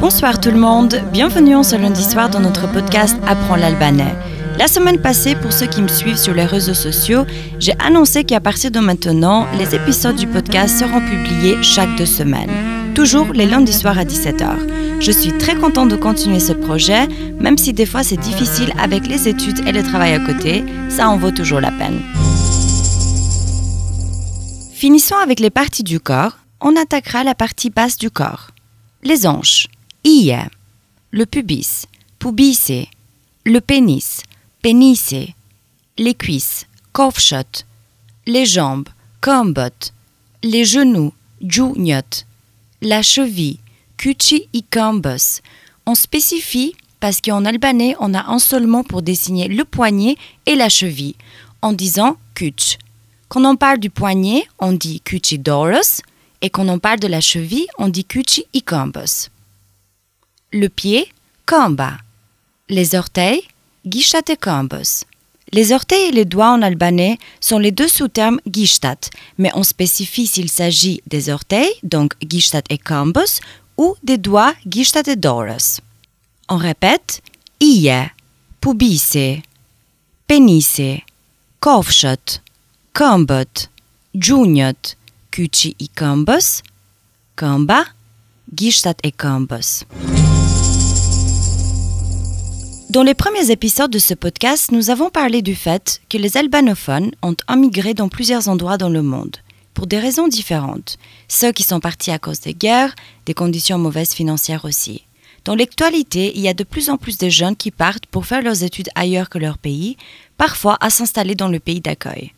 Bonsoir tout le monde, bienvenue en ce lundi soir dans notre podcast Apprends l'albanais. La semaine passée, pour ceux qui me suivent sur les réseaux sociaux, j'ai annoncé qu'à partir de maintenant, les épisodes du podcast seront publiés chaque deux semaines, toujours les lundis soirs à 17h. Je suis très contente de continuer ce projet, même si des fois c'est difficile avec les études et le travail à côté, ça en vaut toujours la peine. Finissons avec les parties du corps, on attaquera la partie basse du corps. Les hanches, ia, le pubis, pubise, le pénis, pénisse, les cuisses, kovshot, les jambes, kombot, les genoux, djuniot, la cheville, kuchi ikambos. On spécifie parce qu'en albanais, on a un seul mot pour désigner le poignet et la cheville, en disant kuch. Quand on parle du poignet, on dit kuchi doros, et quand on parle de la cheville, on dit kuchi ikambos. Le pied, kamba. Les orteils, gishtat et kambos. Les orteils et les doigts en albanais sont les deux sous-termes gishtat, mais on spécifie s'il s'agit des orteils, donc gishtat et kambos, ou des doigts gishtat et doros. On répète ie, pubise, penise, kovshot, kambot, djuniot, kuchi i kambos, kamba, gishtat et kambos. Dans les premiers épisodes de ce podcast, nous avons parlé du fait que les albanophones ont immigré dans plusieurs endroits dans le monde, pour des raisons différentes. Ceux qui sont partis à cause des guerres, des conditions mauvaises financières aussi. Dans l'actualité, il y a de plus en plus de jeunes qui partent pour faire leurs études ailleurs que leur pays, parfois à s'installer dans le pays d'accueil.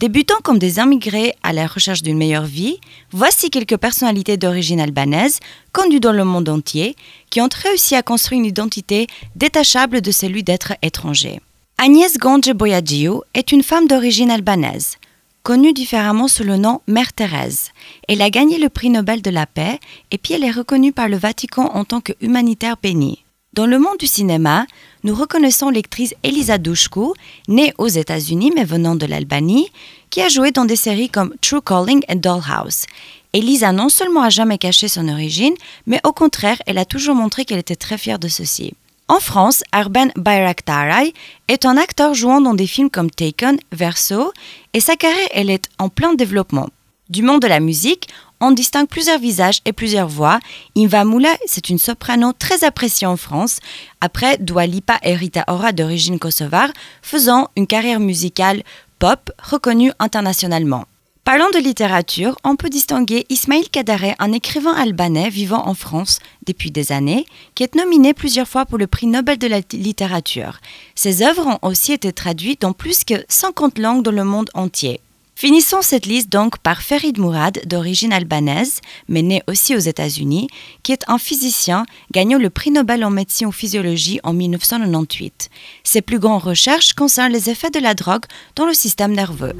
Débutant comme des immigrés à la recherche d'une meilleure vie, voici quelques personnalités d'origine albanaise, connues dans le monde entier, qui ont réussi à construire une identité détachable de celui d'être étranger. Agnès Gondje Boyadziou est une femme d'origine albanaise, connue différemment sous le nom Mère Thérèse. Elle a gagné le prix Nobel de la paix et puis elle est reconnue par le Vatican en tant que humanitaire béni. Dans le monde du cinéma, nous reconnaissons l'actrice Elisa Dushku, née aux États-Unis mais venant de l'Albanie, qui a joué dans des séries comme True Calling et Dollhouse. Elisa non seulement a jamais caché son origine, mais au contraire, elle a toujours montré qu'elle était très fière de ceci. En France, Arben Bayraktaray est un acteur jouant dans des films comme Taken, Verso, et sa carrière elle est en plein développement. Du monde de la musique, on distingue plusieurs visages et plusieurs voix. Inva Moula, c'est une soprano très appréciée en France, après Dua Lipa et Rita Ora d'origine kosovare, faisant une carrière musicale pop reconnue internationalement. Parlant de littérature, on peut distinguer Ismail Kadare, un écrivain albanais vivant en France depuis des années, qui est nominé plusieurs fois pour le prix Nobel de la littérature. Ses œuvres ont aussi été traduites dans plus que 50 langues dans le monde entier. Finissons cette liste donc par Ferid Mourad, d'origine albanaise, mais né aussi aux États-Unis, qui est un physicien gagnant le prix Nobel en médecine ou physiologie en 1998. Ses plus grandes recherches concernent les effets de la drogue dans le système nerveux.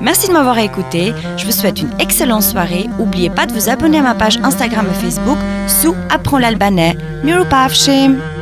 Merci de m'avoir écouté, je vous souhaite une excellente soirée. N'oubliez pas de vous abonner à ma page Instagram et Facebook sous Apprends l'albanais. Miropavshim!